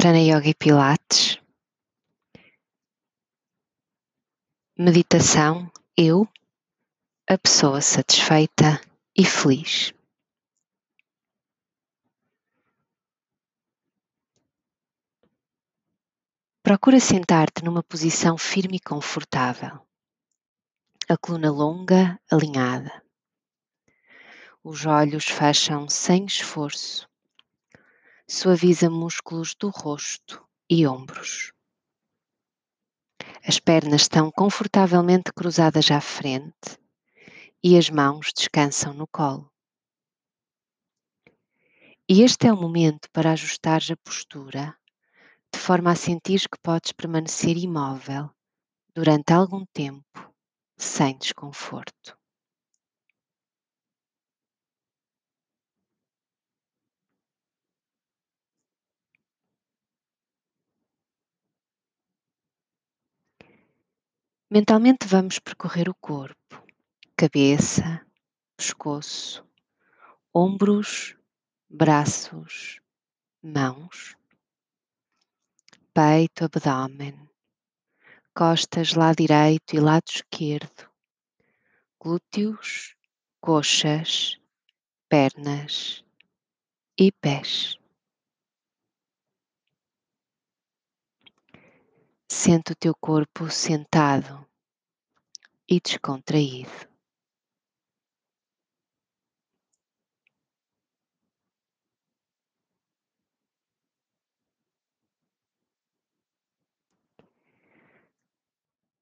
Prana Yoga e Pilates. Meditação, eu, a pessoa satisfeita e feliz. Procura sentar-te numa posição firme e confortável. A coluna longa, alinhada. Os olhos fecham sem esforço. Suaviza músculos do rosto e ombros. As pernas estão confortavelmente cruzadas à frente e as mãos descansam no colo. E este é o momento para ajustares a postura, de forma a sentir que podes permanecer imóvel durante algum tempo, sem desconforto. Mentalmente vamos percorrer o corpo, cabeça, pescoço, ombros, braços, mãos, peito, abdômen, costas, lado direito e lado esquerdo, glúteos, coxas, pernas e pés. Sente o teu corpo sentado e descontraído.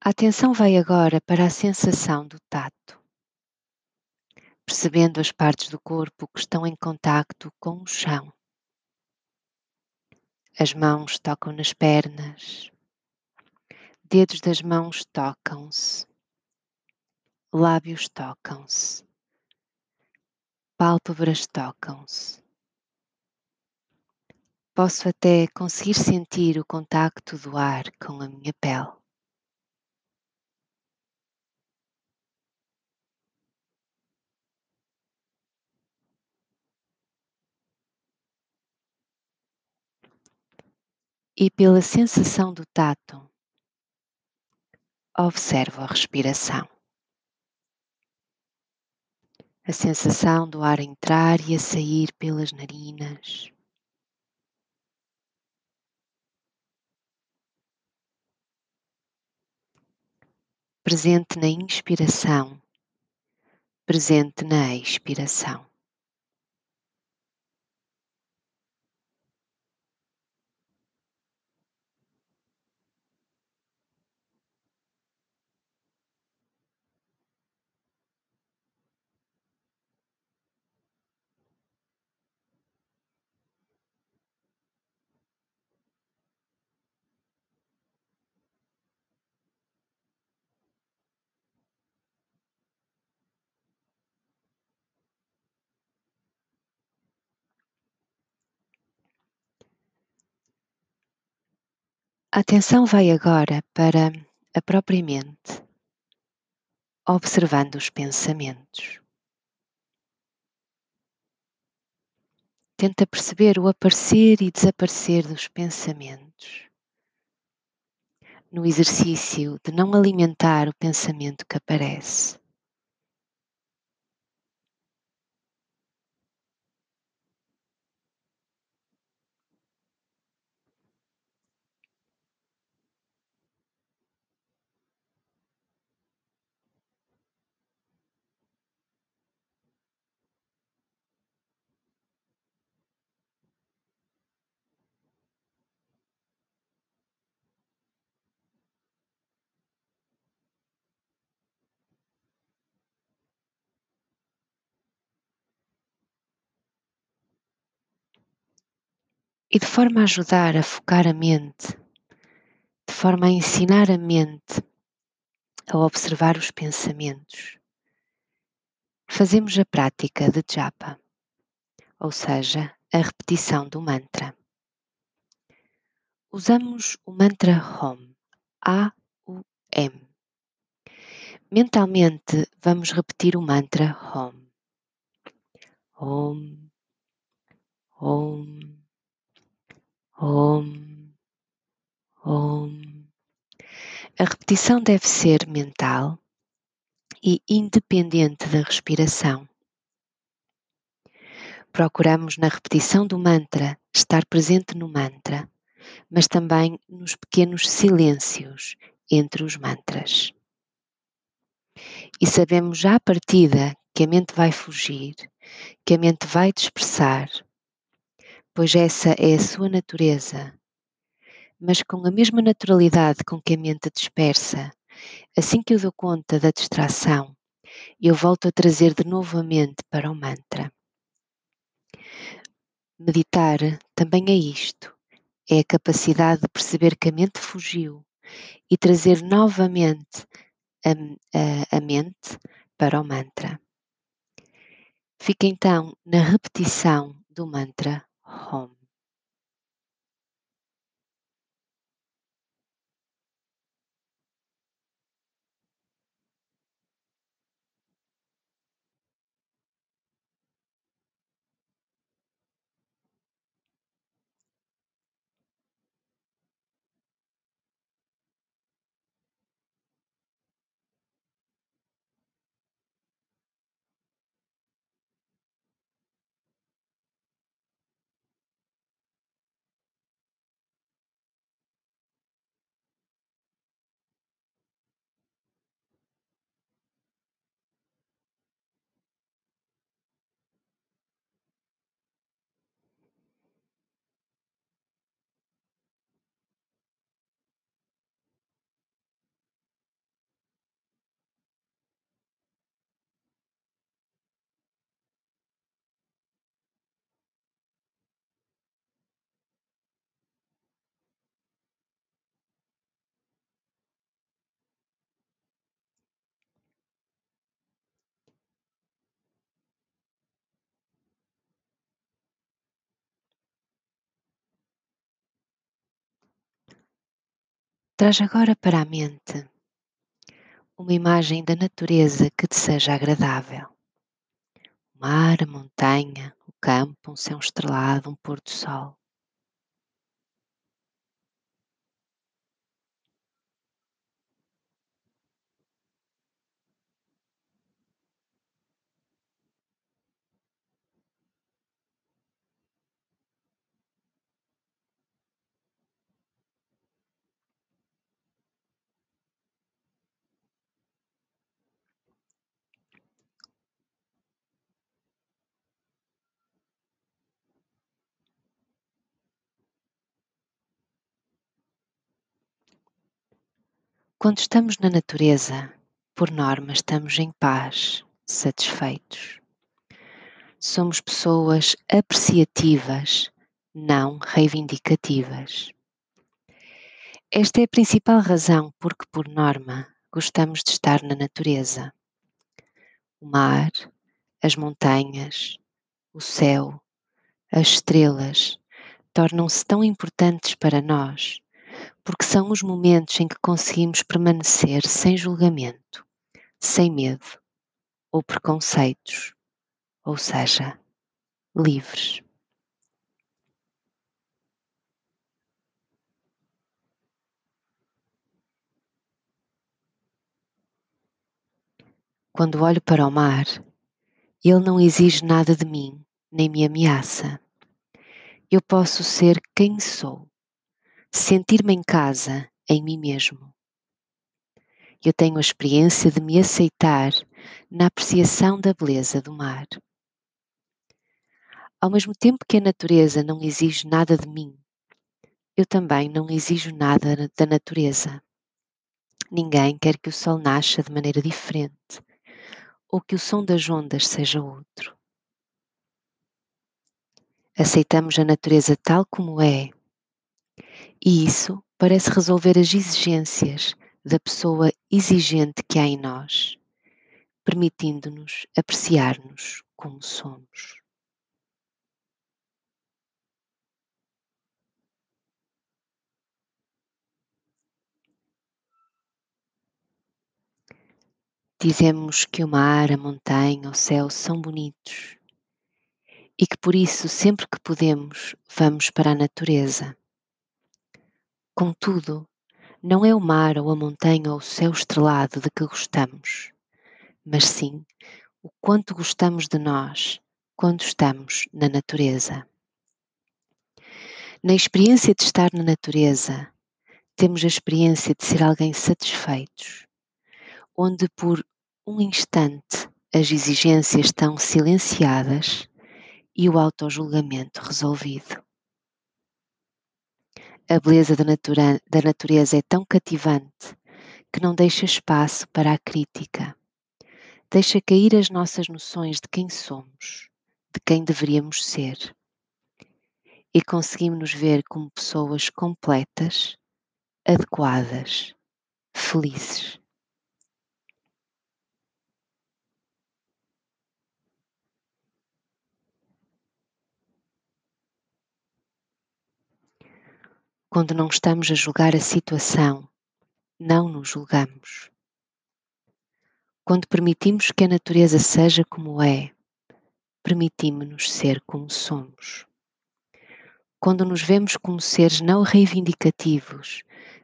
A atenção vai agora para a sensação do tato, percebendo as partes do corpo que estão em contacto com o chão. As mãos tocam nas pernas, Dedos das mãos tocam-se, lábios tocam-se, pálpebras tocam-se. Posso até conseguir sentir o contacto do ar com a minha pele. E pela sensação do tato, observo a respiração. A sensação do ar entrar e a sair pelas narinas. Presente na inspiração, presente na expiração. A atenção vai agora para a própria mente, observando os pensamentos. Tenta perceber o aparecer e desaparecer dos pensamentos, no exercício de não alimentar o pensamento que aparece. E de forma a ajudar a focar a mente, de forma a ensinar a mente a observar os pensamentos. Fazemos a prática de japa, ou seja, a repetição do mantra. Usamos o mantra Om, A-U-M. Mentalmente vamos repetir o mantra Om. Om, Om, Om. A repetição deve ser mental e independente da respiração. Procuramos na repetição do mantra estar presente no mantra, mas também nos pequenos silêncios entre os mantras. E sabemos já à partida que a mente vai fugir, que a mente vai dispersar, pois essa é a sua natureza. Mas com a mesma naturalidade com que a mente dispersa, assim que eu dou conta da distração, eu volto a trazer de novo a mente para o mantra. Meditar também é isto, é a capacidade de perceber que a mente fugiu e trazer novamente a, a, a mente para o mantra. Fica então na repetição do mantra Traz agora para a mente uma imagem da natureza que te seja agradável. O mar, a montanha, o campo, um céu estrelado, um pôr do sol. Quando estamos na natureza, por norma, estamos em paz, satisfeitos. Somos pessoas apreciativas, não reivindicativas. Esta é a principal razão porque, por norma, gostamos de estar na natureza. O mar, as montanhas, o céu, as estrelas tornam-se tão importantes para nós porque são os momentos em que conseguimos permanecer sem julgamento, sem medo ou preconceitos, ou seja, livres. Quando olho para o mar, ele não exige nada de mim, nem me ameaça. Eu posso ser quem sou sentir-me em casa em mim mesmo. Eu tenho a experiência de me aceitar na apreciação da beleza do mar. Ao mesmo tempo que a natureza não exige nada de mim, eu também não exijo nada da natureza. Ninguém quer que o sol nasça de maneira diferente ou que o som das ondas seja outro. Aceitamos a natureza tal como é e isso parece resolver as exigências da pessoa exigente que há em nós, permitindo-nos apreciar-nos como somos. Dizemos que o mar, a montanha, o céu são bonitos e que por isso, sempre que podemos, vamos para a natureza Contudo, Não é o mar ou a montanha ou o céu estrelado de que gostamos, mas sim o quanto gostamos de nós quando estamos na natureza. Na experiência de estar na natureza, temos a experiência de ser alguém satisfeitos, onde por um instante as exigências estão silenciadas e o autojulgamento resolvido. A beleza da, natura, da natureza é tão cativante que não deixa espaço para a crítica. Deixa cair as nossas noções de quem somos, de quem deveríamos ser. E conseguimos nos ver como pessoas completas, adequadas, felizes. Quando não estamos a julgar a situação, não nos julgamos. Quando permitimos que a natureza seja como é, permitimos-nos ser como somos. Quando nos vemos como seres não reivindicativos,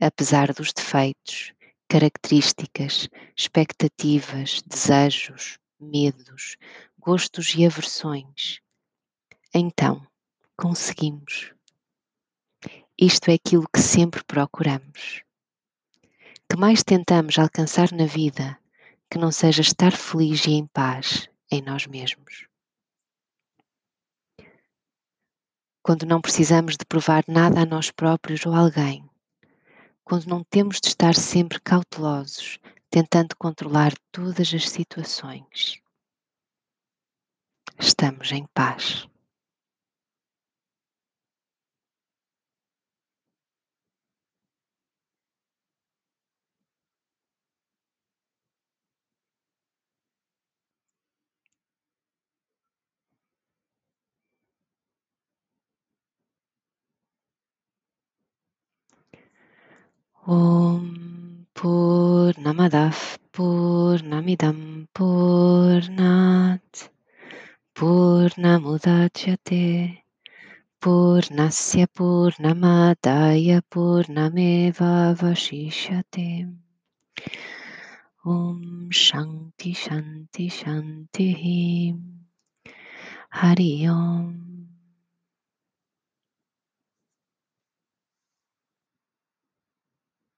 apesar dos defeitos, características, expectativas, desejos, medos, gostos e aversões, então conseguimos. Isto é aquilo que sempre procuramos. Que mais tentamos alcançar na vida que não seja estar feliz e em paz em nós mesmos. Quando não precisamos de provar nada a nós próprios ou a alguém. Quando não temos de estar sempre cautelosos, tentando controlar todas as situações. Estamos em paz. ॐ पूर्णमदः पूर्णमिदं पूर्णात् पूर्णमुदाच्यते। पूर्णस्य पूर्णमादाय पूर्णमेवावशिष्यते। ॐ शन्ति शन्ति शन्तिः। हरि ओम्।